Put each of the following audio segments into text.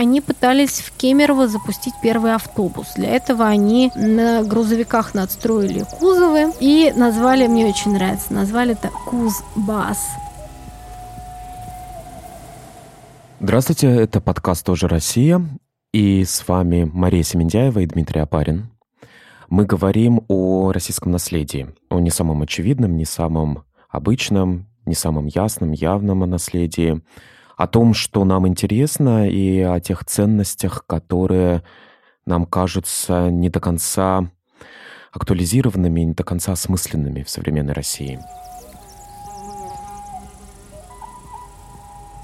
они пытались в Кемерово запустить первый автобус. Для этого они на грузовиках надстроили кузовы и назвали, мне очень нравится, назвали это Кузбас. Здравствуйте, это подкаст «Тоже Россия», и с вами Мария Семендяева и Дмитрий Апарин. Мы говорим о российском наследии, о не самом очевидном, не самом обычном, не самом ясном, явном наследии, о том, что нам интересно, и о тех ценностях, которые нам кажутся не до конца актуализированными, не до конца осмысленными в современной России.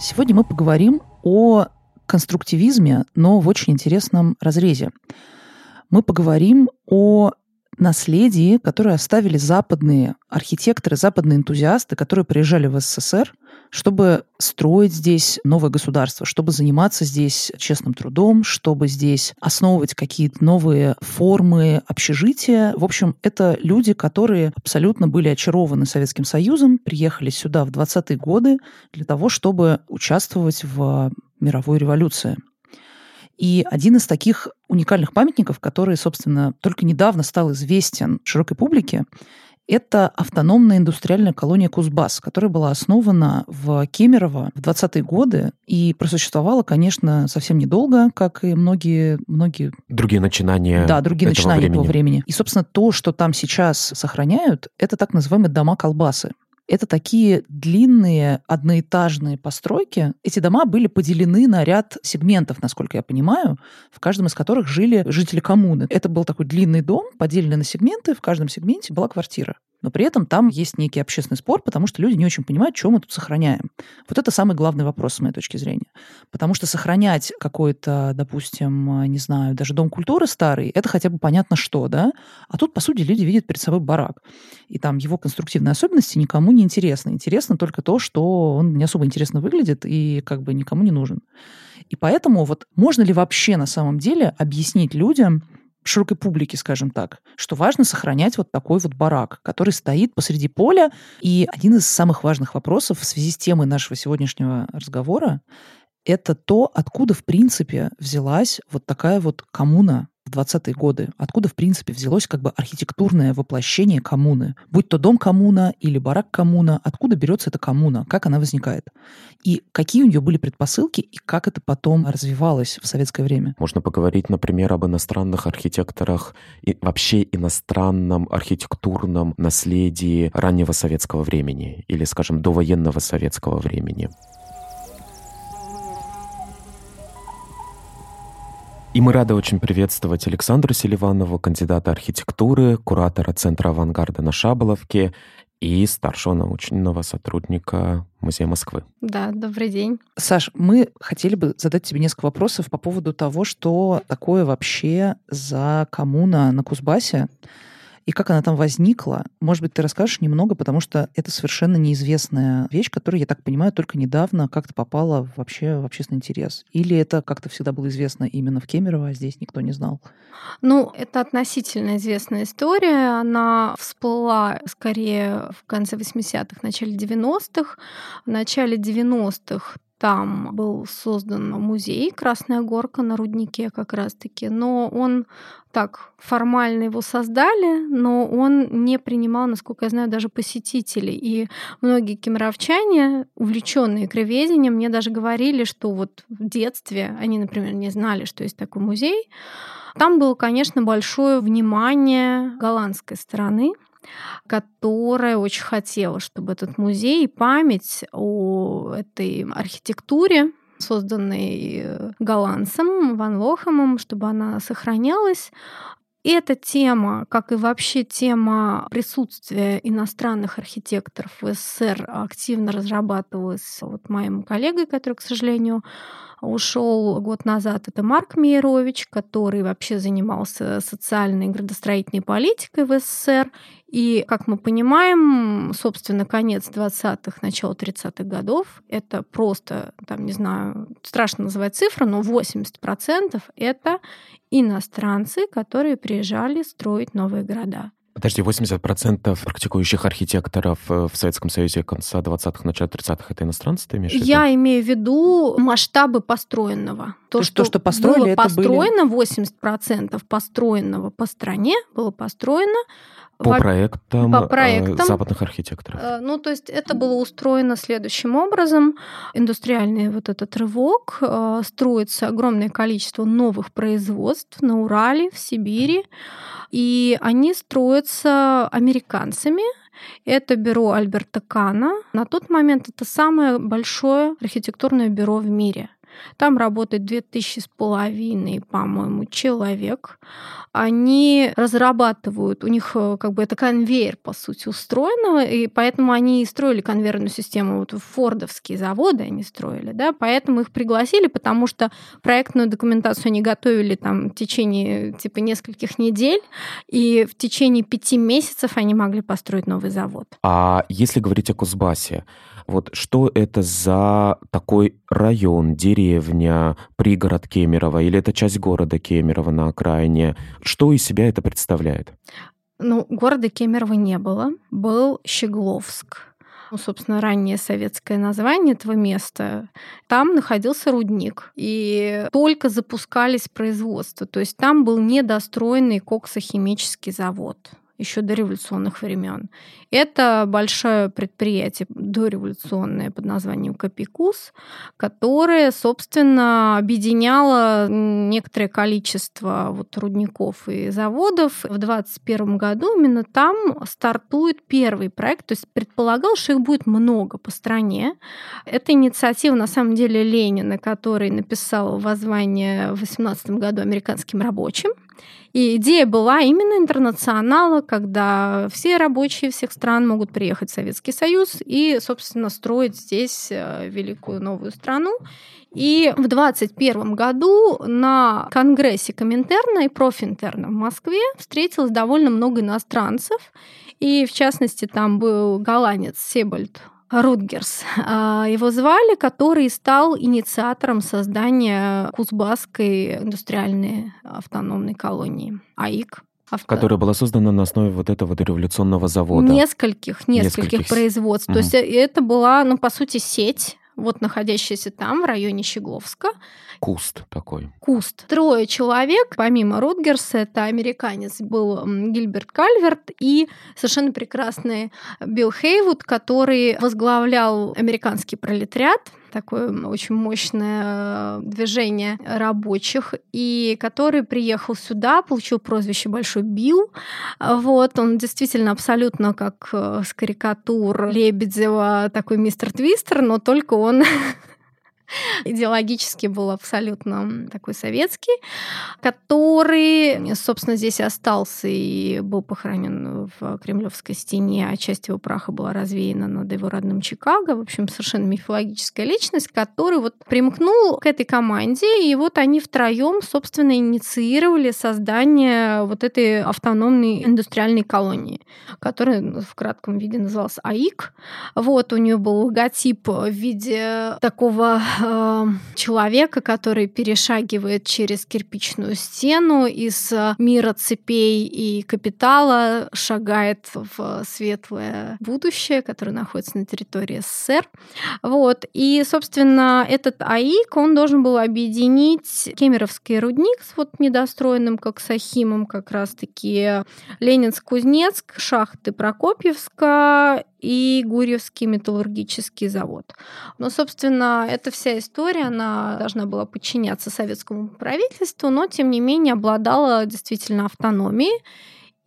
Сегодня мы поговорим о конструктивизме, но в очень интересном разрезе. Мы поговорим о наследии, которое оставили западные архитекторы, западные энтузиасты, которые приезжали в СССР, чтобы строить здесь новое государство, чтобы заниматься здесь честным трудом, чтобы здесь основывать какие-то новые формы общежития. В общем, это люди, которые абсолютно были очарованы Советским Союзом, приехали сюда в 20-е годы для того, чтобы участвовать в мировой революции. И один из таких уникальных памятников, который, собственно, только недавно стал известен широкой публике, это автономная индустриальная колония Кузбасс, которая была основана в Кемерово в 20-е годы и просуществовала, конечно, совсем недолго, как и многие... многие другие начинания Да, другие этого начинания времени. этого времени. И, собственно, то, что там сейчас сохраняют, это так называемые дома-колбасы. Это такие длинные одноэтажные постройки. Эти дома были поделены на ряд сегментов, насколько я понимаю, в каждом из которых жили жители коммуны. Это был такой длинный дом, поделенный на сегменты. В каждом сегменте была квартира. Но при этом там есть некий общественный спор, потому что люди не очень понимают, что мы тут сохраняем. Вот это самый главный вопрос с моей точки зрения. Потому что сохранять какой-то, допустим, не знаю, даже дом культуры старый, это хотя бы понятно что, да? А тут, по сути, люди видят перед собой барак. И там его конструктивные особенности никому не интересны. Интересно только то, что он не особо интересно выглядит и как бы никому не нужен. И поэтому вот можно ли вообще на самом деле объяснить людям, широкой публике, скажем так, что важно сохранять вот такой вот барак, который стоит посреди поля. И один из самых важных вопросов в связи с темой нашего сегодняшнего разговора это то, откуда, в принципе, взялась вот такая вот коммуна в 20-е годы. Откуда, в принципе, взялось как бы архитектурное воплощение коммуны. Будь то дом коммуна или барак коммуна, откуда берется эта коммуна, как она возникает. И какие у нее были предпосылки, и как это потом развивалось в советское время. Можно поговорить, например, об иностранных архитекторах и вообще иностранном архитектурном наследии раннего советского времени или, скажем, довоенного советского времени. И мы рады очень приветствовать Александру Селиванову, кандидата архитектуры, куратора Центра авангарда на Шаболовке и старшего научного сотрудника Музея Москвы. Да, добрый день. Саш, мы хотели бы задать тебе несколько вопросов по поводу того, что такое вообще за коммуна на Кузбассе и как она там возникла. Может быть, ты расскажешь немного, потому что это совершенно неизвестная вещь, которая, я так понимаю, только недавно как-то попала вообще в общественный интерес. Или это как-то всегда было известно именно в Кемерово, а здесь никто не знал? Ну, это относительно известная история. Она всплыла скорее в конце 80-х, начале 90-х. В начале 90-х там был создан музей «Красная горка» на руднике как раз-таки, но он так формально его создали, но он не принимал, насколько я знаю, даже посетителей. И многие кемеровчане, увлеченные краеведением, мне даже говорили, что вот в детстве они, например, не знали, что есть такой музей. Там было, конечно, большое внимание голландской стороны, которая очень хотела, чтобы этот музей и память о этой архитектуре созданной э, голландцем Ван Лохемом, чтобы она сохранялась. И эта тема, как и вообще тема присутствия иностранных архитекторов в СССР, активно разрабатывалась вот моим коллегой, который, к сожалению, ушел год назад. Это Марк Мейрович, который вообще занимался социальной и градостроительной политикой в СССР. И, как мы понимаем, собственно, конец 20-х, начало 30-х годов — это просто, там, не знаю, страшно называть цифры, но 80% — это иностранцы, которые приезжали строить новые города. Подожди, 80% практикующих архитекторов э, в Советском Союзе конца 20-х, начала 30-х это иностранцы, ты имеешь в виду? Я имею в виду масштабы построенного. То, что, что построили, было это построено, были... 80% построенного по стране было построено по проектам, по проектам западных архитекторов. Э, ну, то есть это было устроено следующим образом. Индустриальный вот этот рывок, э, строится огромное количество новых производств на Урале, в Сибири, и они строятся американцами, это бюро Альберта Кана. На тот момент это самое большое архитектурное бюро в мире. Там работает две тысячи с половиной, по-моему, человек. Они разрабатывают, у них э, как бы это конвейер, по сути, устроено, и поэтому они строили конвейерную систему, вот фордовские заводы они строили, да, поэтому их пригласили, потому что проектную документацию они готовили там в течение типа нескольких недель, и в течение пяти месяцев они могли построить новый завод. А если говорить о Кузбассе, вот что это за такой район, деревня, пригород Кемерово, или это часть города Кемерово на окраине? Что из себя это представляет? Ну, города Кемерово не было. Был Щегловск. Ну, собственно, раннее советское название этого места. Там находился рудник. И только запускались производства. То есть там был недостроенный коксохимический завод еще до революционных времен. Это большое предприятие дореволюционное под названием Капикус, которое, собственно, объединяло некоторое количество вот рудников и заводов. В 2021 году именно там стартует первый проект, то есть предполагал, что их будет много по стране. Это инициатива, на самом деле, Ленина, который написал воззвание в 18 году американским рабочим. И идея была именно интернационала, когда все рабочие всех стран могут приехать в Советский Союз и, собственно, строить здесь э, великую новую страну. И в 2021 году на Конгрессе Коминтерна и Профинтерна в Москве встретилось довольно много иностранцев. И, в частности, там был голландец Себальд Рутгерс. А, его звали, который стал инициатором создания Кузбасской индустриальной автономной колонии АИК. Авто... Которая была создана на основе вот этого дореволюционного завода. Нескольких, нескольких, нескольких. производств. Угу. То есть э, это была, ну, по сути, сеть вот находящаяся там, в районе Щегловска. Куст такой. Куст. Трое человек, помимо Рутгерса, это американец был Гильберт Кальверт и совершенно прекрасный Билл Хейвуд, который возглавлял американский пролетариат, такое очень мощное э, движение рабочих, и который приехал сюда, получил прозвище Большой Билл. Вот, он действительно абсолютно как э, с карикатур Лебедева такой мистер Твистер, но только он идеологически был абсолютно такой советский, который, собственно, здесь остался и был похоронен в Кремлевской стене, а часть его праха была развеяна над его родным Чикаго. В общем, совершенно мифологическая личность, который вот примкнул к этой команде, и вот они втроем, собственно, инициировали создание вот этой автономной индустриальной колонии, которая в кратком виде называлась АИК. Вот у нее был логотип в виде такого э, человека, который перешагивает через кирпичную стену из э, мира цепей и капитала, шагает в светлое будущее, которое находится на территории СССР. Вот. И, собственно, этот АИК, он должен был объединить Кемеровский рудник с вот недостроенным как Сахимом как раз-таки Ленинск-Кузнецк, шахты Прокопьевска и Гурьевский металлургический завод. Но, собственно, эта вся история, она должна была подчиняться советскому правительству, но, тем не менее, обладала действительно автономией.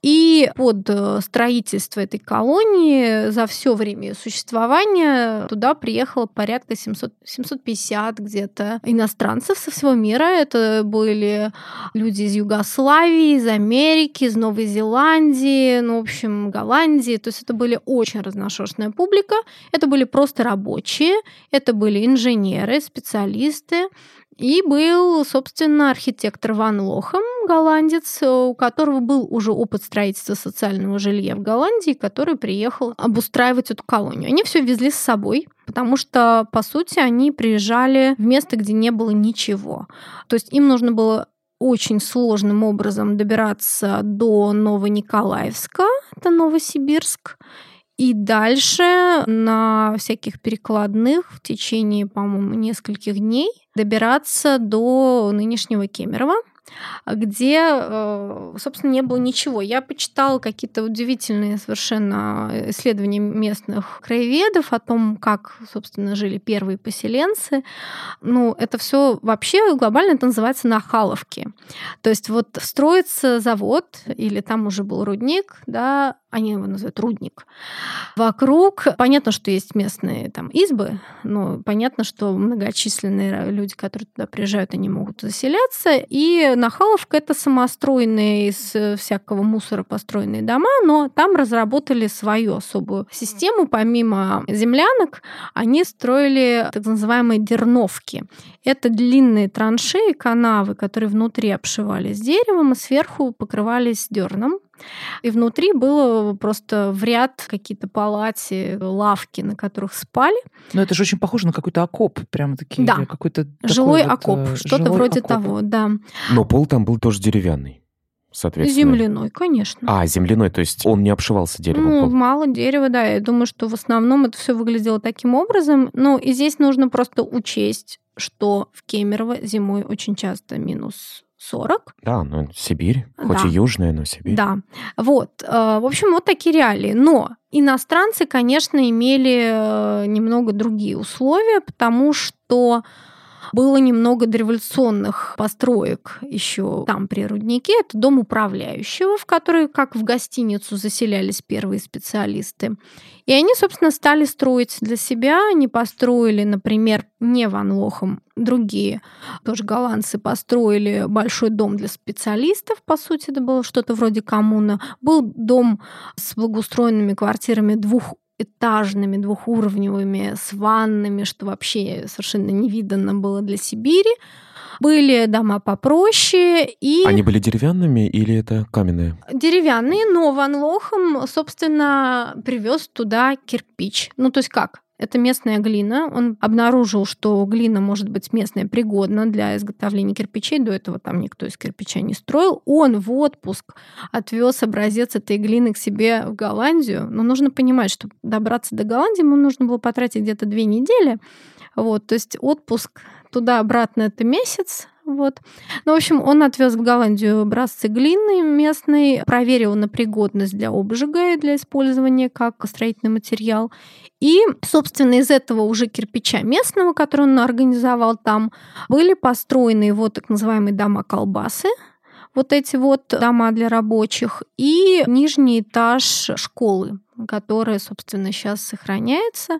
И под э, строительство этой колонии за все время существования туда приехало порядка 700, 750 где-то иностранцев со всего мира. Это были люди из Югославии, из Америки, из Новой Зеландии, ну, в общем, Голландии. То есть это были очень разношерстная публика. Это были просто рабочие, это были инженеры, специалисты. И был, собственно, архитектор Ван Лохом, голландец, у которого был уже опыт строительства социального жилья в Голландии, который приехал обустраивать эту колонию. Они все везли с собой, потому что, по сути, они приезжали в место, где не было ничего. То есть им нужно было очень сложным образом добираться до Новониколаевска, это Новосибирск, и дальше на всяких перекладных в течение, по-моему, нескольких дней добираться до нынешнего Кемерово где, э, собственно, не было ничего. Я почитала какие-то удивительные совершенно исследования местных краеведов о том, как, собственно, жили первые поселенцы. Ну, это все вообще глобально это называется нахаловки. То есть вот строится завод, или там уже был рудник, да, они его называют рудник. Вокруг, понятно, что есть местные там избы, но понятно, что многочисленные люди, которые туда приезжают, они могут заселяться. И Нахаловка — это самостроенные из всякого мусора построенные дома, но там разработали свою особую систему. Помимо землянок, они строили так называемые дерновки. Это длинные траншеи, канавы, которые внутри обшивались деревом, и сверху покрывались дерном. И внутри было просто в ряд какие-то палати, лавки, на которых спали. Но это же очень похоже на какой-то окоп, прямо такие. Да, какой-то жилой вот, окоп, э, что-то жилой вроде окоп. того, да. Но пол там был тоже деревянный, соответственно. Земляной, конечно. А, земляной, то есть он не обшивался деревом. Ну, пол. мало дерева, да. Я думаю, что в основном это все выглядело таким образом. Ну, и здесь нужно просто учесть, что в Кемерово зимой очень часто минус 40. Да, ну Сибирь, хоть Да. и южная, но Сибирь. Да, вот. э, В общем, вот такие реалии. Но иностранцы, конечно, имели э, немного другие условия, потому что было немного дореволюционных построек еще там при руднике. Это дом управляющего, в который, как в гостиницу, заселялись первые специалисты. И они, собственно, стали строить для себя. Они построили, например, не Ван Лохом, другие тоже голландцы построили большой дом для специалистов, по сути, это было что-то вроде коммуна. Был дом с благоустроенными квартирами двухэтажными, двухуровневыми, с ваннами, что вообще совершенно невиданно было для Сибири. Были дома попроще и Они были деревянными или это каменные? деревянные, но Ван Лохом, собственно, привез туда кирпич. Ну, то есть как? Это местная глина. Он обнаружил, что глина может быть местная пригодна для изготовления кирпичей. До этого там никто из кирпича не строил. Он в отпуск отвез образец этой глины к себе в Голландию. Но нужно понимать, что добраться до Голландии ему нужно было потратить где-то две недели. Вот, то есть отпуск туда-обратно это месяц. Вот. Ну, в общем, он отвез в Голландию образцы глины местной, проверил на пригодность для обжига и для использования как строительный материал. И, собственно, из этого уже кирпича местного, который он организовал там, были построены его так называемые дома-колбасы, вот эти вот дома для рабочих, и нижний этаж школы, которая, собственно, сейчас сохраняется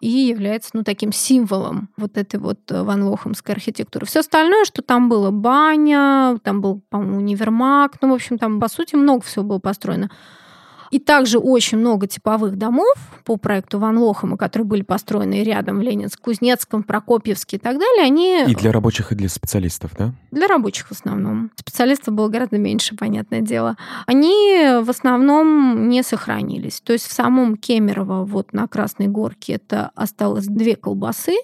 и является ну, таким символом вот этой вот Ван Лохомской архитектуры. Все остальное, что там было баня, там был, по-моему, универмаг, ну, в общем, там, по сути, много всего было построено. И также очень много типовых домов по проекту Ван Лохома, которые были построены рядом в Ленинск, Кузнецком, Прокопьевске и так далее, они И для рабочих, и для специалистов, да? для рабочих в основном. Специалистов было гораздо меньше, понятное дело. Они в основном не сохранились. То есть в самом Кемерово, вот на Красной Горке, это осталось две колбасы.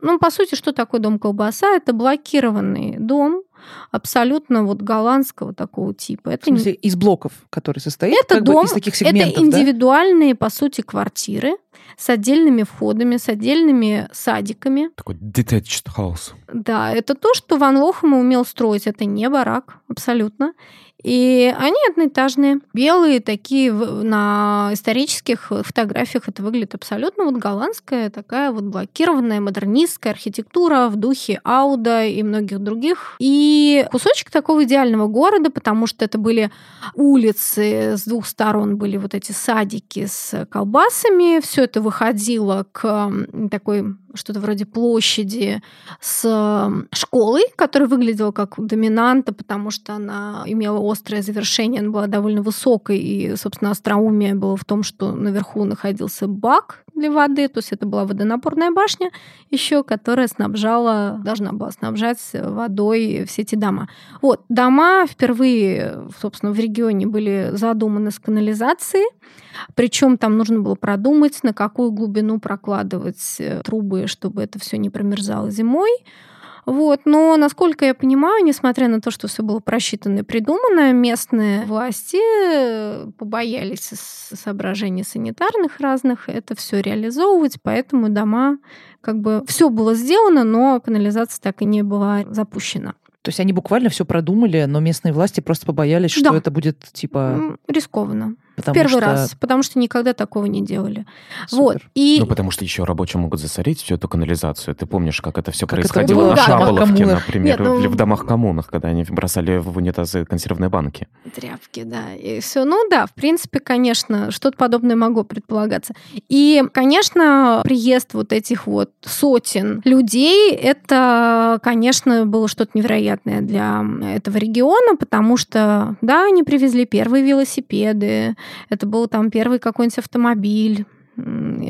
Ну, по сути, что такое дом колбаса? Это блокированный дом, абсолютно вот голландского такого типа. В Это не- смысле, из блоков, который состоит это как бы дом, из таких это сегментов, да? индивидуальные, по сути, квартиры с отдельными входами, с отдельными садиками. Такой detached house. Да, это то, что Ван Лохема умел строить. Это не барак, абсолютно. И они одноэтажные, белые, такие на исторических фотографиях это выглядит абсолютно вот голландская такая вот блокированная модернистская архитектура в духе Ауда и многих других. И кусочек такого идеального города, потому что это были улицы, с двух сторон были вот эти садики с колбасами, все это выходило к такой что-то вроде площади с школой, которая выглядела как доминанта, потому что она имела острое завершение, она была довольно высокой, и, собственно, остроумие было в том, что наверху находился бак для воды, то есть это была водонапорная башня еще, которая снабжала, должна была снабжать водой все эти дома. Вот, дома впервые, собственно, в регионе были задуманы с канализацией, причем там нужно было продумать, на какую глубину прокладывать э, трубы, чтобы это все не промерзало зимой. Вот. Но, насколько я понимаю, несмотря на то, что все было просчитано и придумано, местные власти э, побоялись соображений санитарных разных это все реализовывать, поэтому дома как бы все было сделано, но канализация так и не была запущена. То есть они буквально все продумали, но местные власти просто побоялись, что Да. это будет типа Рискованно. Потому Первый что... раз, потому что никогда такого не делали. Супер. Вот. И Ну, потому что еще рабочие могут засорить всю эту канализацию. Ты помнишь, как это все Как это происходило было на в домах Шаболовке, коммунах. например, Нет, ну- или в домах-коммунах, когда они бросали в унитазы консервные банки. тряпки, да, и все. Ну да, в принципе, конечно, что-то подобное могло предполагаться. И, конечно, приезд вот этих вот сотен людей, это, конечно, было что-то невероятное для этого региона, потому что, да, они привезли первые велосипеды, это был там первый какой-нибудь автомобиль.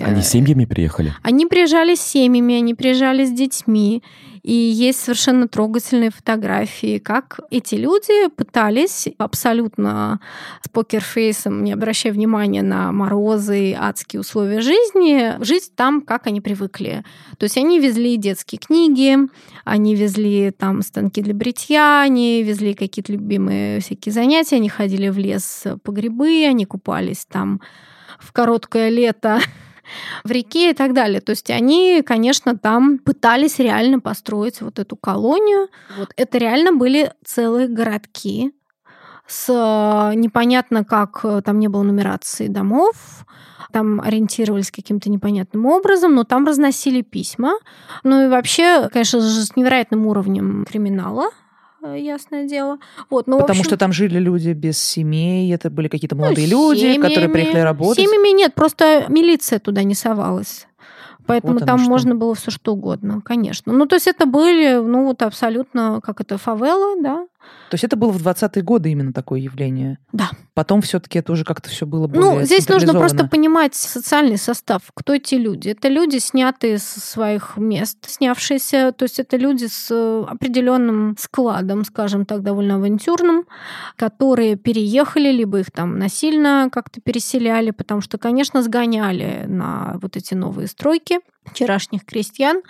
Они семьями приехали? Они приезжали с семьями, они приезжали с детьми. И есть совершенно трогательные фотографии, как эти люди пытались абсолютно с покерфейсом, не обращая внимания на морозы и адские условия жизни, жить там, как они привыкли. То есть они везли детские книги, они везли там станки для бритья, они везли какие-то любимые всякие занятия, они ходили в лес по грибы, они купались там в короткое лето в реке и так далее. То есть они, конечно, там пытались реально построить вот эту колонию. Вот это реально были целые городки с э, непонятно как э, там не было нумерации домов, там ориентировались каким-то непонятным образом, но там разносили письма. Ну и вообще, конечно с невероятным уровнем криминала, ясное дело. Вот, ну, в Потому общем, что там жили люди без семей, это были какие-то ну, молодые люди, которые семьями. приехали работать. Семьями нет, просто милиция туда не совалась. Поэтому Вот там что. можно было все что угодно, конечно. Ну, то есть это были, ну, вот абсолютно, как это, фавела, да? То есть это было в 20-е годы именно такое явление. Да. Потом все-таки это уже как-то все было более Ну, здесь нужно просто понимать социальный состав. Кто эти люди? Это люди, снятые со своих мест, снявшиеся, то есть это люди с э, определенным складом, скажем так, довольно авантюрным, которые переехали, либо их там насильно как-то переселяли, потому что, конечно, сгоняли на вот эти новые стройки вчерашних крестьян.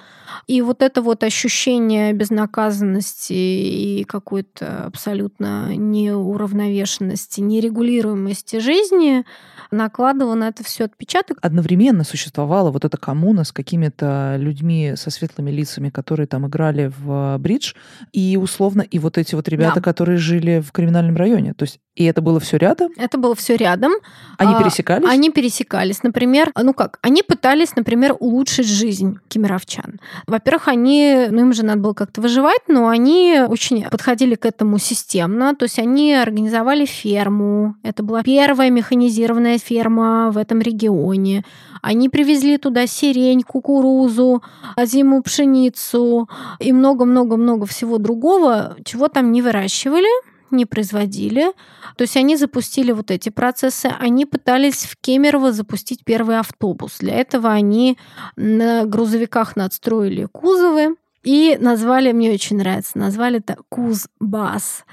И вот это вот ощущение безнаказанности и какой-то абсолютно неуравновешенности, нерегулируемости жизни накладывало на это все отпечаток. Одновременно существовала вот эта коммуна с какими-то людьми со светлыми лицами, которые там играли в бридж, и условно и вот эти вот ребята, Да. которые жили в криминальном районе. То есть и это было все рядом, Это было все рядом. они А, пересекались. Они пересекались. Например, ну как, они пытались, например, улучшить жизнь кемеровчан. Во-первых, они, ну им же надо было как-то выживать, но они очень подходили к этому системно. То есть они организовали ферму. Это была первая механизированная ферма в этом регионе. Они привезли туда сирень, кукурузу, зиму пшеницу и много-много-много всего другого, чего там не выращивали не производили. То есть они запустили вот эти процессы. Они пытались в Кемерово запустить первый автобус. Для этого они на грузовиках надстроили кузовы и назвали, мне очень нравится, назвали это Кузбасс.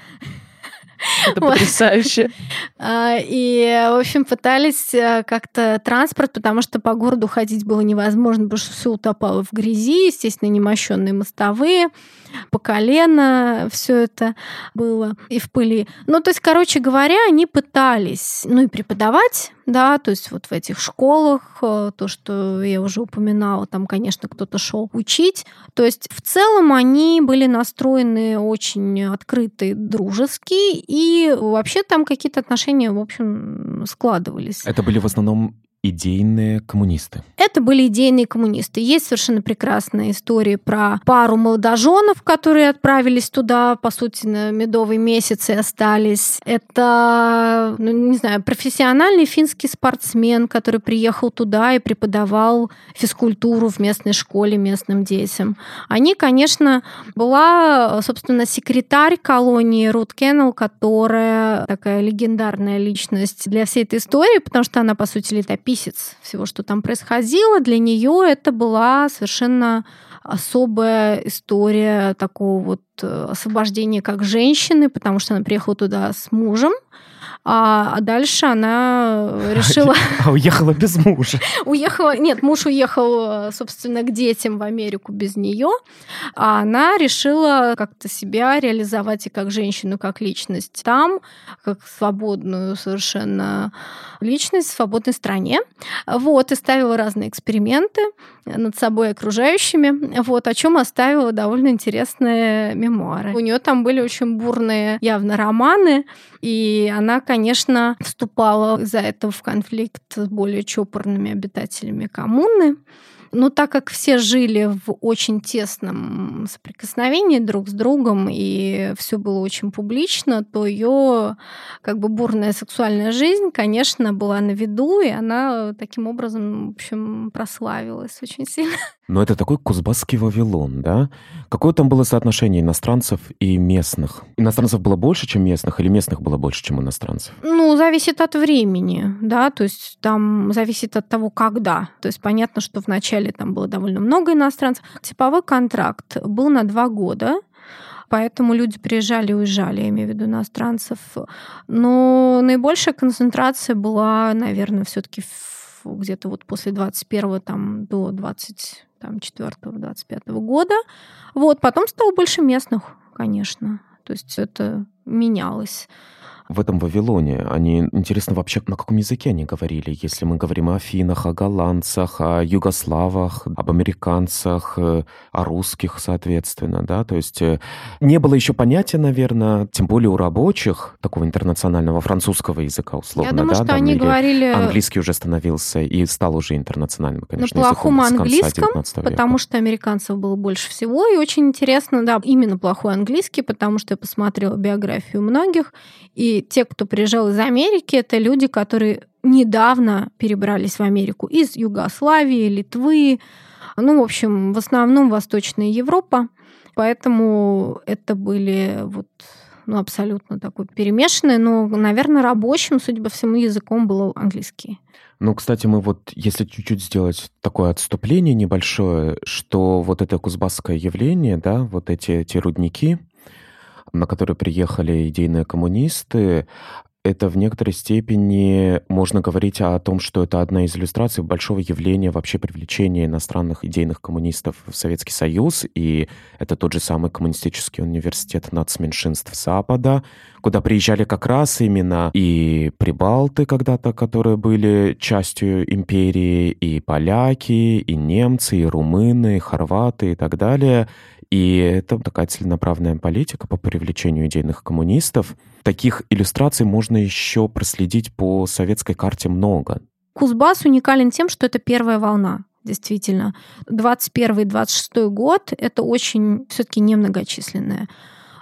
Это потрясающе. А, И, в общем, пытались э, как-то транспорт, потому что по городу ходить было невозможно, потому что все утопало в грязи, естественно, немощенные мостовые, по колено все это было и в пыли. Ну, то есть, короче говоря, они пытались, ну, и преподавать, да, то есть вот в этих школах, э, то, что я уже упоминала, там, конечно, кто-то шел учить. То есть в целом они были настроены очень открытые, дружеские, и вообще там какие-то отношения, в общем, складывались. Это были в основном идейные коммунисты. Это были идейные коммунисты. Есть совершенно прекрасная история про пару молодоженов, которые отправились туда, по сути, на медовый месяц и остались. Это, ну, не знаю, профессиональный финский спортсмен, который приехал туда и преподавал физкультуру в местной школе местным детям. Они, конечно, была, собственно, секретарь колонии Рут Кеннелл, которая такая легендарная личность для всей этой истории, потому что она, по сути, летописец всего, что там происходило. Для нее это была совершенно особая история такого вот э, освобождения как женщины, потому что она приехала туда с мужем, А дальше она решила... А уехала без мужа. Уехала... Нет, муж уехал, собственно, к детям в Америку без нее. А она решила как-то себя реализовать и как женщину, как личность там, как свободную совершенно личность в свободной стране. Вот, и ставила разные эксперименты над собой окружающими, вот, о чем оставила довольно интересные мемуары. У нее там были очень бурные явно романы, и она, конечно, вступала из-за этого в конфликт с более чопорными обитателями коммуны. Но так как все жили в очень тесном соприкосновении друг с другом, и все было очень публично, то ее как бы бурная сексуальная жизнь, конечно, была на виду, и она таким образом, в общем, прославилась очень сильно. Но это такой кузбасский Вавилон, да? Какое там было соотношение иностранцев и местных? Иностранцев было больше, чем местных, или местных было больше, чем иностранцев? Ну, зависит от времени, да, то есть там зависит от того, когда. То есть понятно, что вначале там было довольно много иностранцев. Типовой контракт был на два года, поэтому люди приезжали и уезжали, я имею в виду иностранцев. Но наибольшая концентрация была, наверное, все таки где-то вот после 21 там, до 20 там, 4-25 года. Вот, потом стало больше местных, конечно. То есть это менялось в этом Вавилоне, они, интересно, вообще на каком языке они говорили? Если мы говорим о афинах, о голландцах, о югославах, об американцах, э, о русских, соответственно, да, то есть э, не было еще понятия, наверное, тем более у рабочих такого интернационального французского языка, условно, Я думаю, да, что там, они говорили... Английский уже становился и стал уже интернациональным, конечно, на плохом английском, потому что американцев было больше всего, и очень интересно, да, именно плохой английский, потому что я посмотрела биографию многих, и те, кто приезжал из Америки, это люди, которые недавно перебрались в Америку из Югославии, Литвы, ну, в общем, в основном Восточная Европа. Поэтому это были вот ну, абсолютно такой перемешанный, но, наверное, рабочим, судя по всему, языком был английский. Ну, кстати, мы вот, если чуть-чуть сделать такое отступление небольшое, что вот это кузбасское явление, да, вот эти, эти рудники, на которые приехали идейные коммунисты, это в некоторой степени можно говорить о том, что это одна из иллюстраций большого явления вообще привлечения иностранных идейных коммунистов в Советский Союз, и это тот же самый коммунистический университет нацменьшинств Запада, куда приезжали как раз именно и прибалты когда-то, которые были частью империи, и поляки, и немцы, и румыны, и хорваты и так далее. И это такая целенаправленная политика по привлечению идейных коммунистов. Таких иллюстраций можно еще проследить по советской карте много. Кузбасс уникален тем, что это первая волна действительно. 21-26 год — это очень все таки немногочисленная.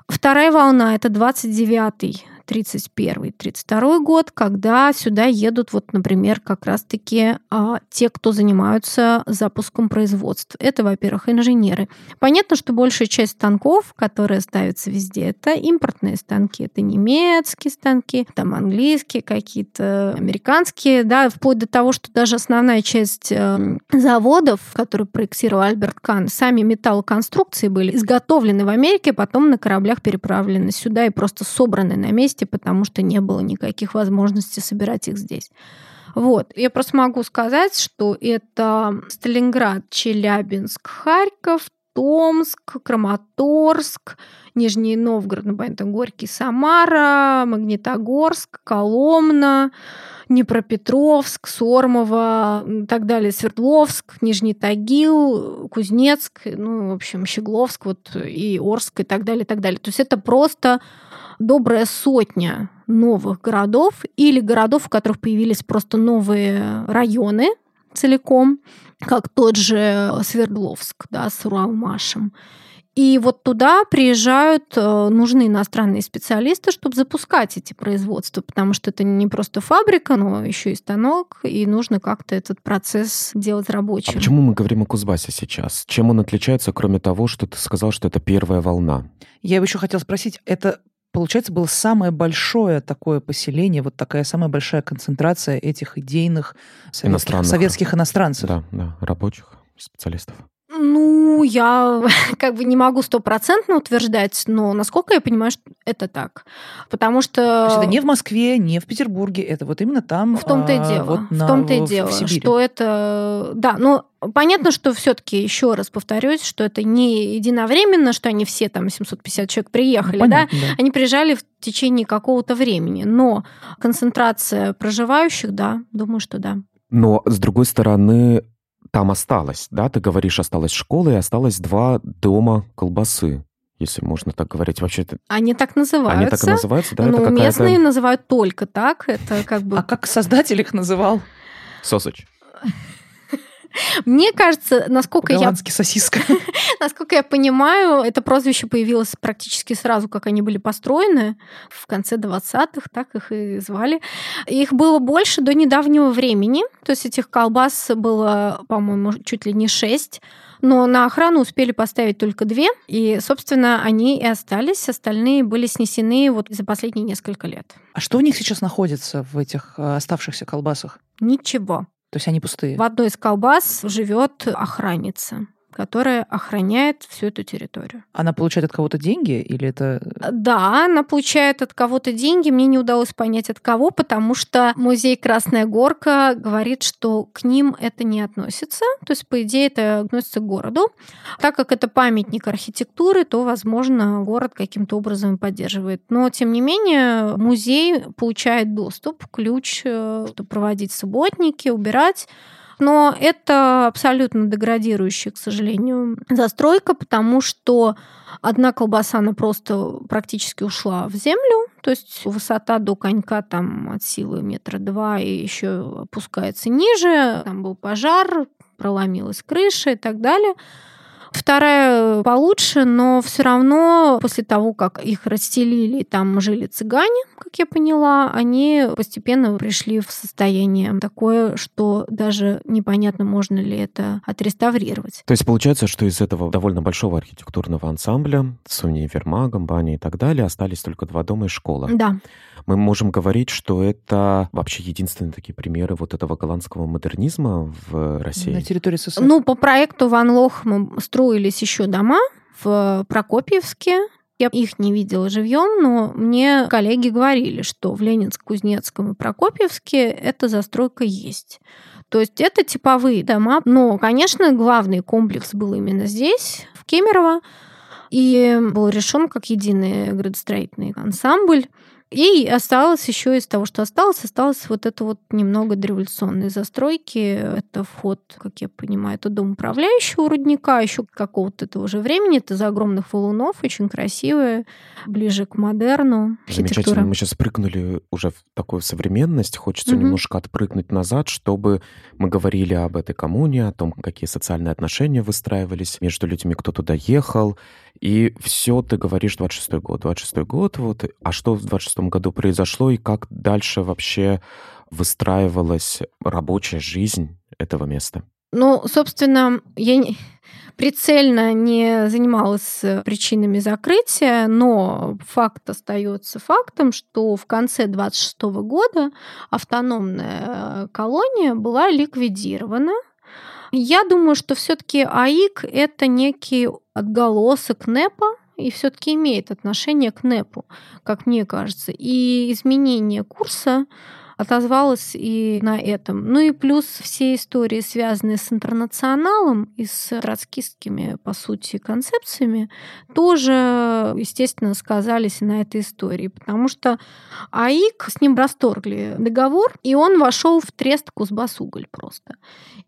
Вторая волна — это 29 31-32 год, когда сюда едут, вот, например, как раз-таки а, те, кто занимаются запуском производства. Это, во-первых, инженеры. Понятно, что большая часть станков, которые ставятся везде, это импортные станки. Это немецкие станки, там английские какие-то, американские, да, вплоть до того, что даже основная часть э, заводов, которые проектировал Альберт Кан, сами металлоконструкции были изготовлены в Америке, потом на кораблях переправлены сюда и просто собраны на месте месте, потому что не было никаких возможностей собирать их здесь. Вот. Я просто могу сказать, что это Сталинград, Челябинск, Харьков, Томск, Краматорск, Нижний Новгород, ну, понятно, Горький, Самара, Магнитогорск, Коломна, Днепропетровск, Сормово, и так далее, Свердловск, Нижний Тагил, Кузнецк, ну, в общем, Щегловск, вот, и Орск, и так далее, и так далее. То есть это просто добрая сотня новых городов или городов, в которых появились просто новые районы целиком, как тот же Свердловск да, с Уралмашем. И вот туда приезжают э, нужные иностранные специалисты, чтобы запускать эти производства, потому что это не просто фабрика, но еще и станок, и нужно как-то этот процесс делать рабочим. А почему мы говорим о Кузбассе сейчас? Чем он отличается, кроме того, что ты сказал, что это первая волна? Я еще хотела спросить, это получается, было самое большое такое поселение, вот такая самая большая концентрация этих идейных советских, советских иностранцев. Да, да, рабочих, специалистов. Ну, Ну, я как бы не могу стопроцентно утверждать, но насколько я понимаю, что это так. Потому что... То есть это не в Москве, не в Петербурге, это вот именно там... В том-то и а, дело. вот в на- том-то и в- в дело, Сибири. что это... Да, но понятно, что все таки еще раз повторюсь, что это не единовременно, что они все там 750 человек приехали, Ну, да? понятно, да. Они приезжали в течение какого-то времени, но концентрация проживающих, да, думаю, что да. Но, с другой стороны, там осталось, да, ты говоришь, осталась школа и осталось два дома колбасы, если можно так говорить. Вообще, Они так называются. они так и называются, да? это какая-то... местные называют только так. Это как бы... А как создатель их называл? Сосыч. Мне кажется, насколько я Голландский сосиска. Насколько я понимаю, это прозвище появилось практически сразу, как они были построены, в конце 20-х, так их и звали. Их было больше до недавнего времени, то есть этих колбас было, по-моему, чуть ли не шесть, но на охрану успели поставить только две, и, собственно, они и остались, остальные были снесены вот за последние несколько лет. А что у них сейчас находится в этих э, оставшихся колбасах? Ничего. То есть они пустые? В одной из колбас живет охранница, которая охраняет всю эту территорию. Она получает от кого-то деньги или это... Да, она получает от кого-то деньги. Мне не удалось понять от кого, потому что музей Красная Горка говорит, что к ним это не относится. То есть, по идее, это относится к городу. Так как это памятник архитектуры, то, возможно, город каким-то образом поддерживает. Но, тем не менее, музей получает доступ, ключ, э, чтобы проводить субботники, убирать. Но это абсолютно деградирующая, к сожалению, застройка, потому что одна колбаса, она просто практически ушла в землю, то есть высота до конька там от силы метра два и еще опускается ниже, там был пожар, проломилась крыша и так далее. Вторая получше, но все равно после того, как их расстелили, там жили цыгане, как я поняла, они постепенно пришли в состояние такое, что даже непонятно, можно ли это отреставрировать. То есть получается, что из этого довольно большого архитектурного ансамбля с универмагом, баней и так далее остались только два дома и школа. Да, Мы можем говорить, что это вообще единственные такие примеры вот этого голландского модернизма в России. На территории СССР? Ну, по проекту Ван Лохма строились еще дома в Прокопьевске. Я их не видела живьем, но мне коллеги говорили, что в Ленинск-Кузнецком и Прокопьевске эта застройка есть. То есть это типовые дома. Но, конечно, главный комплекс был именно здесь, в Кемерово. И был решен как единый градостроительный ансамбль. И осталось еще из того, что осталось, осталось вот это вот немного дореволюционной застройки. Это вход, как я понимаю, это дом управляющего рудника, еще какого-то этого же времени. Это за огромных валунов, очень красивые, ближе к модерну. Замечательно. Мы сейчас прыгнули уже в такую современность. Хочется Мгм. немножко отпрыгнуть назад, чтобы мы говорили об этой коммуне, о том, какие социальные отношения выстраивались между людьми, кто туда ехал. И все ты говоришь 26-й год. 26-й год, вот. А что в 26-м году произошло и как дальше вообще выстраивалась рабочая жизнь этого места? Ну, собственно, я прицельно не занималась э, причинами закрытия, но факт остается фактом, что в конце 26 года автономная э, колония была ликвидирована. Я думаю, что все-таки АИК это некий отголосок НЭПа, и все-таки имеет отношение к НЭПу, как мне кажется. И изменение курса отозвалась и на этом. Ну и плюс все истории, связанные с интернационалом и с троцкистскими, по сути, концепциями, тоже, естественно, сказались на этой истории, потому что АИК, с ним расторгли договор, и он вошел в трест Кузбассуголь просто.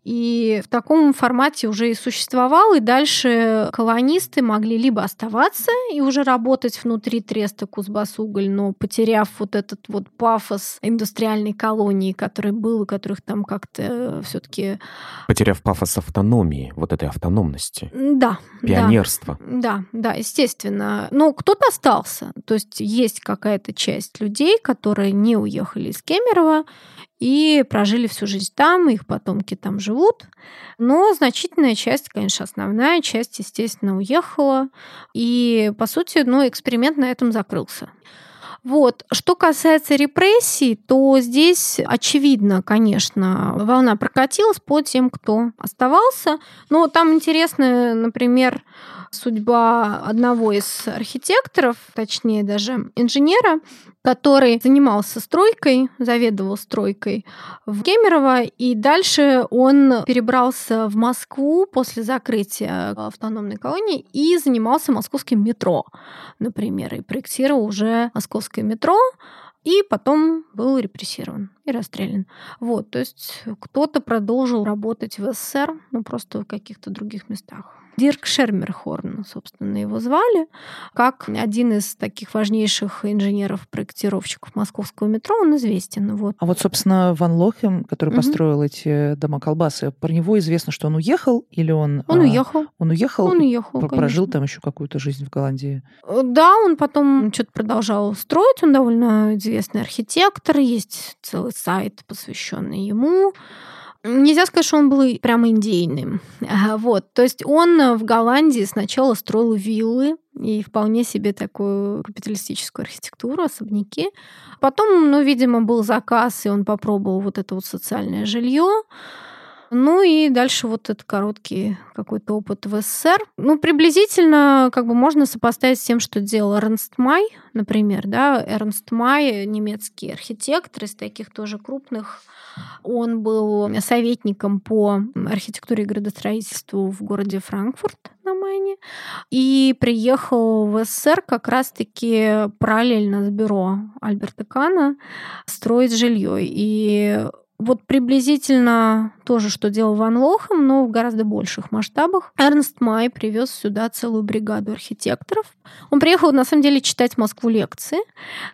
И в таком формате уже и существовал, и дальше колонисты могли либо оставаться и уже работать внутри треста Кузбассуголь, но потеряв вот этот вот пафос индустриальной колонии, который был, и которых там как-то все таки Потеряв пафос автономии, вот этой автономности, Да, да. пионерства. Да, да, естественно. Но кто-то остался. То есть есть какая-то часть людей, которые не уехали из Кемерово и прожили всю жизнь там, их потомки там живут. Но значительная часть, конечно, основная часть, естественно, уехала. И, по сути, ну, эксперимент на этом закрылся. Вот. Что касается репрессий, то здесь очевидно, конечно, волна прокатилась по тем, кто оставался. Но там интересно, например, судьба одного из архитекторов, точнее даже инженера, который занимался стройкой, заведовал стройкой в Кемерово, и дальше он перебрался в Москву после закрытия автономной колонии и занимался московским метро, например, и проектировал уже московское метро, и потом был репрессирован и расстрелян. Вот, то есть кто-то продолжил работать в СССР, ну просто в каких-то других местах. Дирк Шермерхорн, собственно, его звали, как один из таких важнейших инженеров-проектировщиков московского метро, он известен. Вот. А вот, собственно, Ван Лохем, который угу. построил эти дома колбасы, про него известно, что он уехал или он... Он а, уехал. Он уехал? Он уехал, Прожил конечно. там еще какую-то жизнь в Голландии? Э, да, он потом что-то продолжал строить, он довольно известный архитектор, есть целый сайт, посвященный ему. Нельзя сказать, что он был прямо индейным. Вот. То есть он в Голландии сначала строил виллы и вполне себе такую капиталистическую архитектуру, особняки. Потом, ну, видимо, был заказ, и он попробовал вот это вот социальное жилье. Ну и дальше вот этот короткий какой-то опыт в СССР. Ну, приблизительно как бы можно сопоставить с тем, что делал Эрнст Май, например, да, Эрнст Май, немецкий архитектор из таких тоже крупных он был советником по архитектуре и градостроительству в городе Франкфурт на Майне и приехал в СССР как раз-таки параллельно с бюро Альберта Кана строить жилье. И вот приблизительно то же, что делал Ван Лохом, но в гораздо больших масштабах. Эрнст Май привез сюда целую бригаду архитекторов. Он приехал, на самом деле, читать в Москву лекции,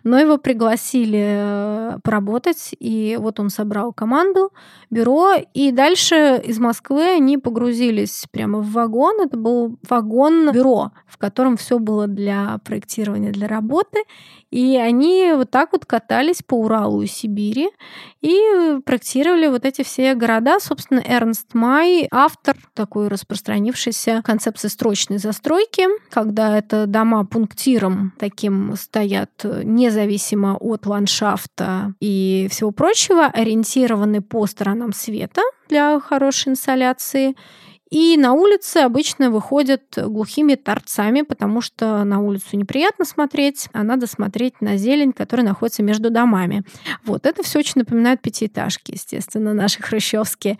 но его пригласили э, поработать, и вот он собрал команду, бюро, и дальше из Москвы они погрузились прямо в вагон. Это был вагон-бюро, в котором все было для проектирования, для работы. И они вот так вот катались по Уралу и Сибири и проектировали вот эти все города. Собственно, Эрнст Май, автор такой распространившейся концепции строчной застройки, когда это дома пунктиром таким стоят независимо от ландшафта и всего прочего, ориентированы по сторонам света для хорошей инсоляции и на улице обычно выходят глухими торцами, потому что на улицу неприятно смотреть, а надо смотреть на зелень, которая находится между домами. Вот, это все очень напоминает пятиэтажки, естественно, наши хрущевские.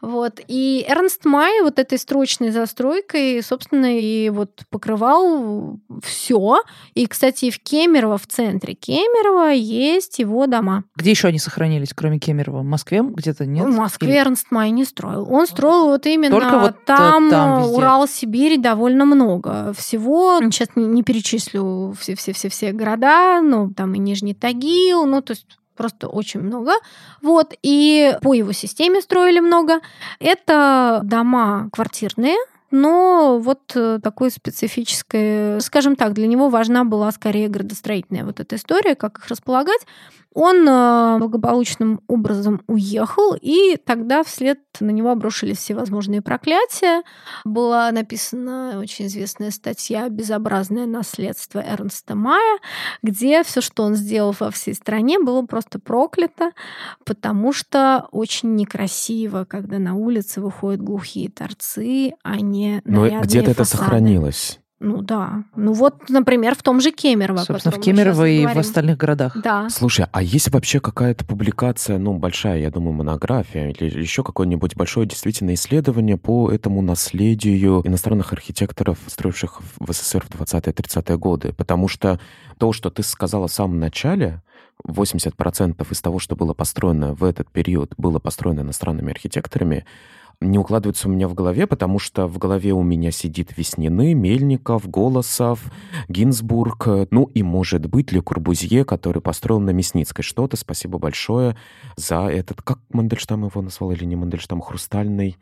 Вот. И Эрнст Май вот этой строчной застройкой, собственно, и вот покрывал все. И, кстати, в Кемерово, в центре Кемерово есть его дома. Где еще они сохранились, кроме Кемерово? В Москве где-то нет? В Москве Или... Эрнст Май не строил. Он строил вот именно Только вот там, там везде. Урал, Сибирь довольно много всего. Сейчас не, не перечислю все-все-все-все города, ну, там и Нижний Тагил, ну, то есть просто очень много. Вот, и по его системе строили много. Это дома квартирные, но вот э, такое специфическое, скажем так, для него важна была скорее градостроительная вот эта история, как их располагать. Он э, благополучным образом уехал, и тогда вслед на него обрушились все возможные проклятия. Была написана очень известная статья «Безобразное наследство Эрнста Мая», где все, что он сделал во всей стране, было просто проклято, потому что очень некрасиво, когда на улице выходят глухие торцы, а не Но где-то это сохранилось. Ну да. Ну вот, например, в том же Кемерово. Собственно, в Кемерово и в остальных городах. Да. Слушай, а есть вообще какая-то публикация, ну, большая, я думаю, монография или еще какое-нибудь большое действительно исследование по этому наследию иностранных архитекторов, строивших в СССР в 20-30-е годы? Потому что то, что ты сказала в самом начале, 80% из того, что было построено в этот период, было построено иностранными архитекторами, не укладывается у меня в голове, потому что в голове у меня сидит Веснины, Мельников, Голосов, Гинзбург, ну и, может быть, Ле Курбузье, который построил на Мясницкой что-то. Спасибо большое за этот... Как Мандельштам его назвал или не Мандельштам? Хрустальный...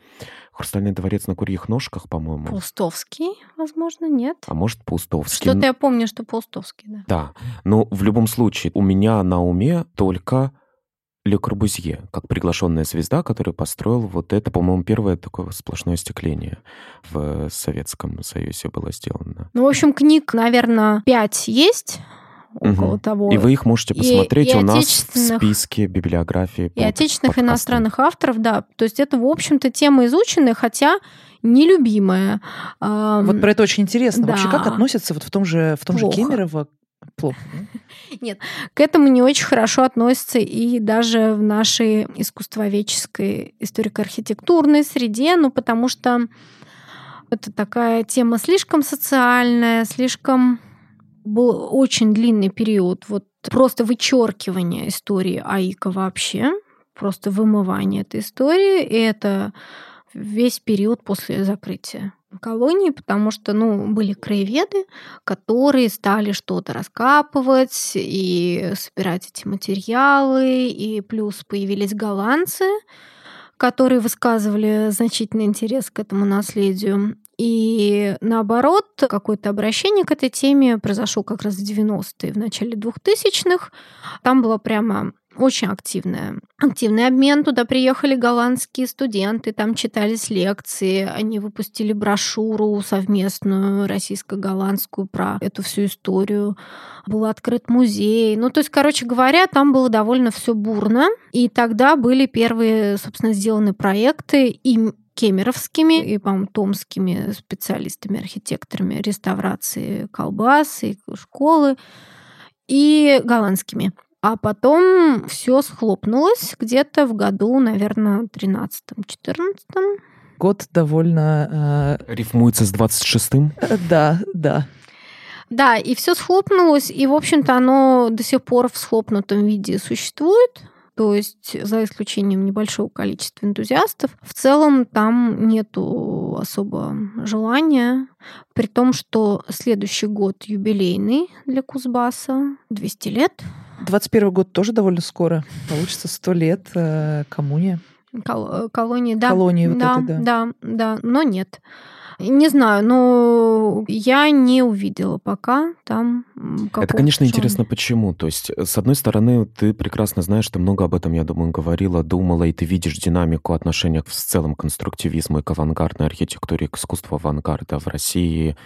Хрустальный дворец на курьих ножках, по-моему. Паустовский, возможно, нет. А может, Паустовский. Что-то я помню, что Паустовский, да. Да. Но в любом случае, у меня на уме только Ле Корбузье, как приглашенная звезда, который построил вот это, по-моему, первое такое сплошное остекление в Советском Союзе было сделано. Ну, в общем, книг, наверное, пять есть около угу. того. И вы их можете посмотреть и, и у нас в списке библиографии. И отечественных подкастам. иностранных авторов, да. То есть это, в общем-то, тема изученная, хотя нелюбимая. Вот про это очень интересно. Да. Вообще, как относятся вот в том же, в том же Кемерово плохо. Нет, к этому не очень хорошо относятся и даже в нашей искусствоведческой историко-архитектурной среде, ну потому что это такая тема слишком социальная, слишком был очень длинный период вот просто вычеркивания истории АИКа вообще, просто вымывание этой истории, и это весь период после закрытия колонии, потому что, ну, были краеведы, которые стали что-то раскапывать и собирать эти материалы, и плюс появились голландцы, которые высказывали значительный интерес к этому наследию. И наоборот, какое-то обращение к этой теме произошло как раз в 90-е, в начале 2000-х. Там было прямо очень активная. Активный обмен. Туда приехали голландские студенты, там читались лекции, они выпустили брошюру совместную российско-голландскую про эту всю историю. Был открыт музей. Ну, то есть, короче говоря, там было довольно все бурно. И тогда были первые, собственно, сделаны проекты и кемеровскими и, по-моему, томскими специалистами, архитекторами реставрации колбас и школы, и голландскими. А потом все схлопнулось где-то в году, наверное, 13-14. Год довольно... Э... Рифмуется с 26-м? Э, да, да. Да, и все схлопнулось, и, в общем-то, оно до сих пор в схлопнутом виде существует. То есть, за исключением небольшого количества энтузиастов, в целом там нету особо желания, при том, что следующий год юбилейный для Кузбасса, 200 лет, 21 год тоже довольно скоро. Получится 100 лет э, коммуне. Кол- э, колонии, да. Колонии вот да, этой, да. Да, да, но нет. Не знаю, но я не увидела пока там Это, конечно, интересно, почему. То есть, с одной стороны, ты прекрасно знаешь, ты много об этом, я думаю, говорила, думала, и ты видишь динамику отношения в целом к конструктивизму и к авангардной архитектуре, к искусству авангарда в России,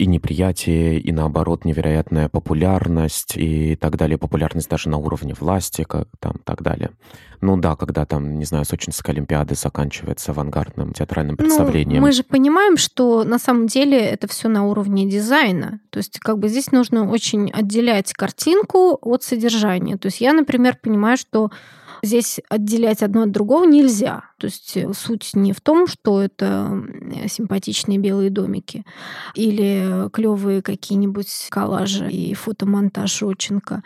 и неприятие, и наоборот невероятная популярность и так далее, популярность даже на уровне власти, как там так далее. Ну да, когда там, не знаю, Сочинская Олимпиада заканчивается авангардным театральным ну, представлением. Ну, мы же понимаем, что на самом деле это все на уровне дизайна. То есть как бы здесь нужно очень отделять картинку от содержания. То есть я, например, понимаю, что Здесь отделять одно от другого нельзя. То есть э, суть не в том, что это симпатичные белые домики или клевые какие-нибудь коллажи и фотомонтаж Родченко а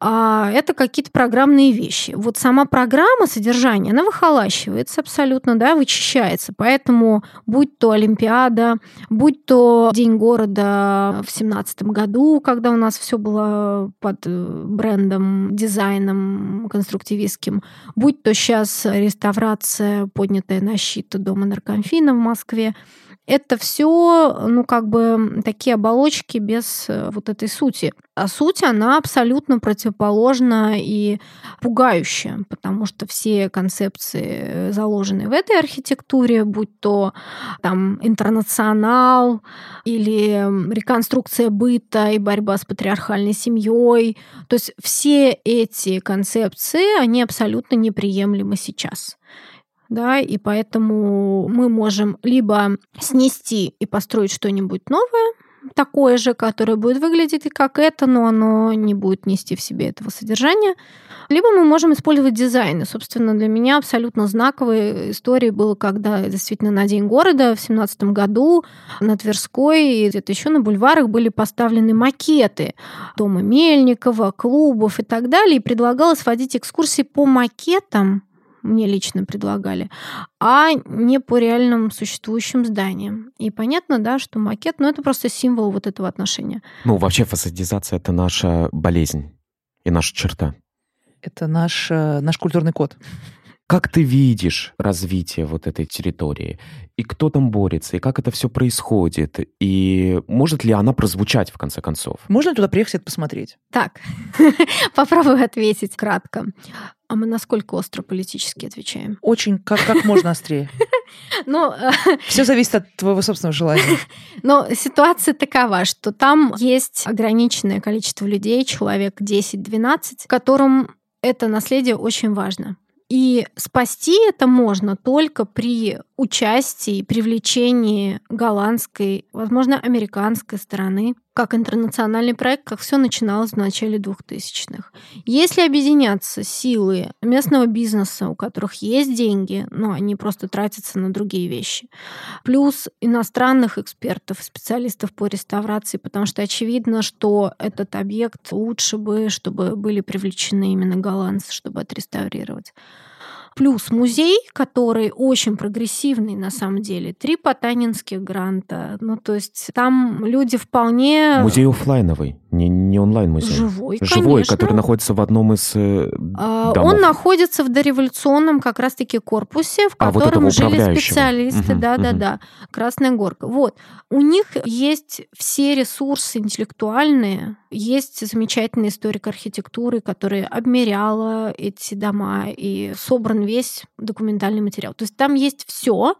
это какие-то программные вещи. Вот сама программа, содержание, она выхолащивается абсолютно, да, вычищается. Поэтому будь то Олимпиада, будь то День города в семнадцатом году, когда у нас все было под э, брендом, дизайном конструктивистским, будь то сейчас реставрация, поднятая на щит дома наркомфина в Москве, это все, ну, как бы такие оболочки без э, вот этой сути. А суть, она абсолютно противоположна и пугающая, потому что все концепции, заложенные в этой архитектуре, будь то там интернационал или реконструкция быта и борьба с патриархальной семьей, то есть все эти концепции, они абсолютно неприемлемы сейчас да, и поэтому мы можем либо снести и построить что-нибудь новое, такое же, которое будет выглядеть как это, но оно не будет нести в себе этого содержания. Либо мы можем использовать дизайн. И, собственно, для меня абсолютно знаковой историей было, когда действительно на День города в семнадцатом году на Тверской и где-то еще на бульварах были поставлены макеты дома Мельникова, клубов и так далее. И предлагалось водить экскурсии по макетам мне лично предлагали, а не по реальным существующим зданиям. И понятно, да, что макет, ну, это просто символ вот этого отношения. Ну, вообще фасадизация — это наша болезнь и наша черта. Это наш, э, наш культурный код. Как ты видишь развитие вот этой территории? И кто там борется? И как это все происходит? И может ли она прозвучать в конце концов? Можно туда приехать и посмотреть? Так, попробую ответить кратко. А мы насколько остро политически отвечаем? Очень, как, как можно острее. Но... Все зависит от твоего собственного желания. Но ситуация такова, что там есть ограниченное количество людей, человек 10-12, которым это наследие очень важно. И спасти это можно только при участии, привлечении голландской, возможно, американской стороны, как интернациональный проект, как все начиналось в начале 2000-х. Если объединяться силы местного бизнеса, у которых есть деньги, но они просто тратятся на другие вещи, плюс иностранных экспертов, специалистов по реставрации, потому что очевидно, что этот объект лучше бы, чтобы были привлечены именно голландцы, чтобы отреставрировать плюс музей, который очень прогрессивный на самом деле. Три потанинских гранта. Ну, то есть там люди вполне... Музей офлайновый, не, не онлайн-музей. Живой, Живой, конечно. который находится в одном из э, а, домов. Он находится в дореволюционном как раз-таки корпусе, в а, котором вот жили специалисты. Угу, Да-да-да. Угу. Красная горка. Вот. У них есть все ресурсы интеллектуальные, есть замечательная историк архитектуры, которая обмеряла эти дома и собран весь документальный материал. То есть там есть все,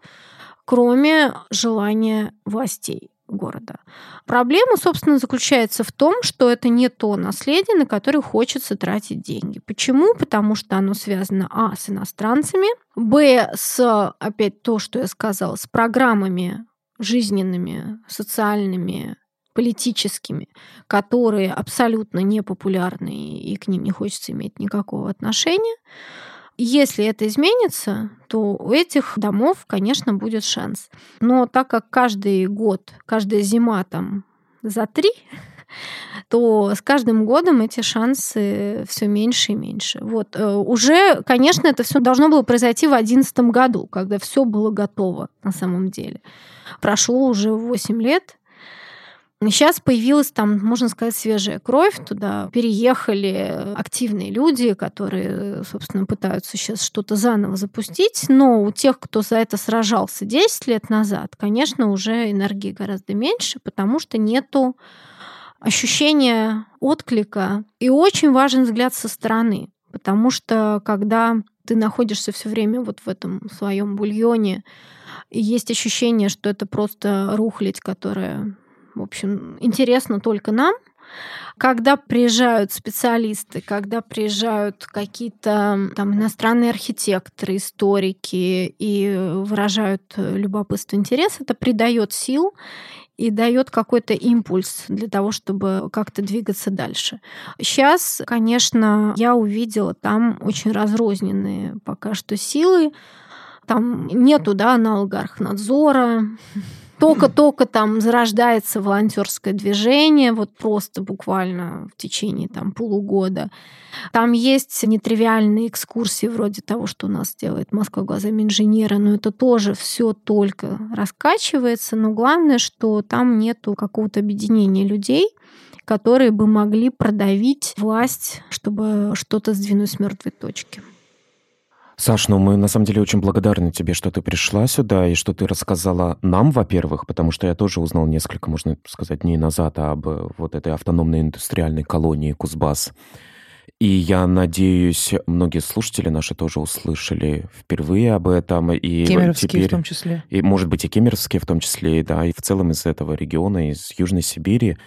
кроме желания властей города. Проблема, собственно, заключается в том, что это не то наследие, на которое хочется тратить деньги. Почему? Потому что оно связано, а, с иностранцами, б, с, опять то, что я сказала, с программами жизненными, социальными, политическими, которые абсолютно непопулярны и к ним не хочется иметь никакого отношения. Если это изменится, то у этих домов, конечно, будет шанс. Но так как каждый год, каждая зима там за три, то с каждым годом эти шансы все меньше и меньше. Вот э, уже, конечно, это все должно было произойти в 2011 году, когда все было готово на самом деле. Прошло уже 8 лет, Сейчас появилась там, можно сказать, свежая кровь. Туда переехали активные люди, которые, собственно, пытаются сейчас что-то заново запустить. Но у тех, кто за это сражался 10 лет назад, конечно, уже энергии гораздо меньше, потому что нету ощущения отклика. И очень важен взгляд со стороны. Потому что когда ты находишься все время вот в этом своем бульоне, и есть ощущение, что это просто рухлядь, которая в общем, интересно только нам. Когда приезжают специалисты, когда приезжают какие-то там иностранные архитекторы, историки и выражают любопытство, интерес, это придает сил и дает какой-то импульс для того, чтобы как-то двигаться дальше. Сейчас, конечно, я увидела там очень разрозненные пока что силы. Там нету да, аналога архнадзора, только-только там зарождается волонтерское движение, вот просто буквально в течение там полугода. Там есть нетривиальные экскурсии вроде того, что у нас делает Москва глазами инженера, но это тоже все только раскачивается. Но главное, что там нету какого-то объединения людей, которые бы могли продавить власть, чтобы что-то сдвинуть с мертвой точки. Саш, ну мы на самом деле очень благодарны тебе, что ты пришла сюда и что ты рассказала нам, во-первых, потому что я тоже узнал несколько, можно сказать, дней назад об э, вот этой автономной индустриальной колонии Кузбасс. И я надеюсь, многие слушатели наши тоже услышали впервые об этом. И Кемеровские теперь, в том числе. И, может быть, и кемеровские в том числе, да, и в целом из этого региона, из Южной Сибири.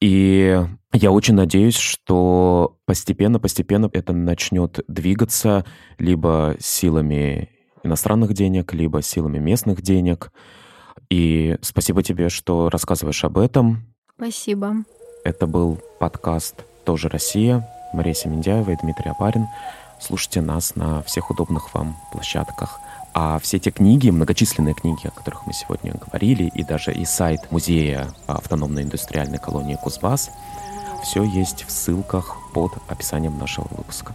И я очень надеюсь, что постепенно-постепенно это начнет двигаться либо силами иностранных денег, либо силами местных денег. И спасибо тебе, что рассказываешь об этом. Спасибо. Это был подкаст «Тоже Россия». Мария Семендяева и Дмитрий Апарин. Слушайте нас на всех удобных вам площадках. А все те книги, многочисленные книги, о которых мы сегодня говорили, и даже и сайт музея автономной индустриальной колонии Кузбасс, все есть в ссылках под описанием нашего выпуска.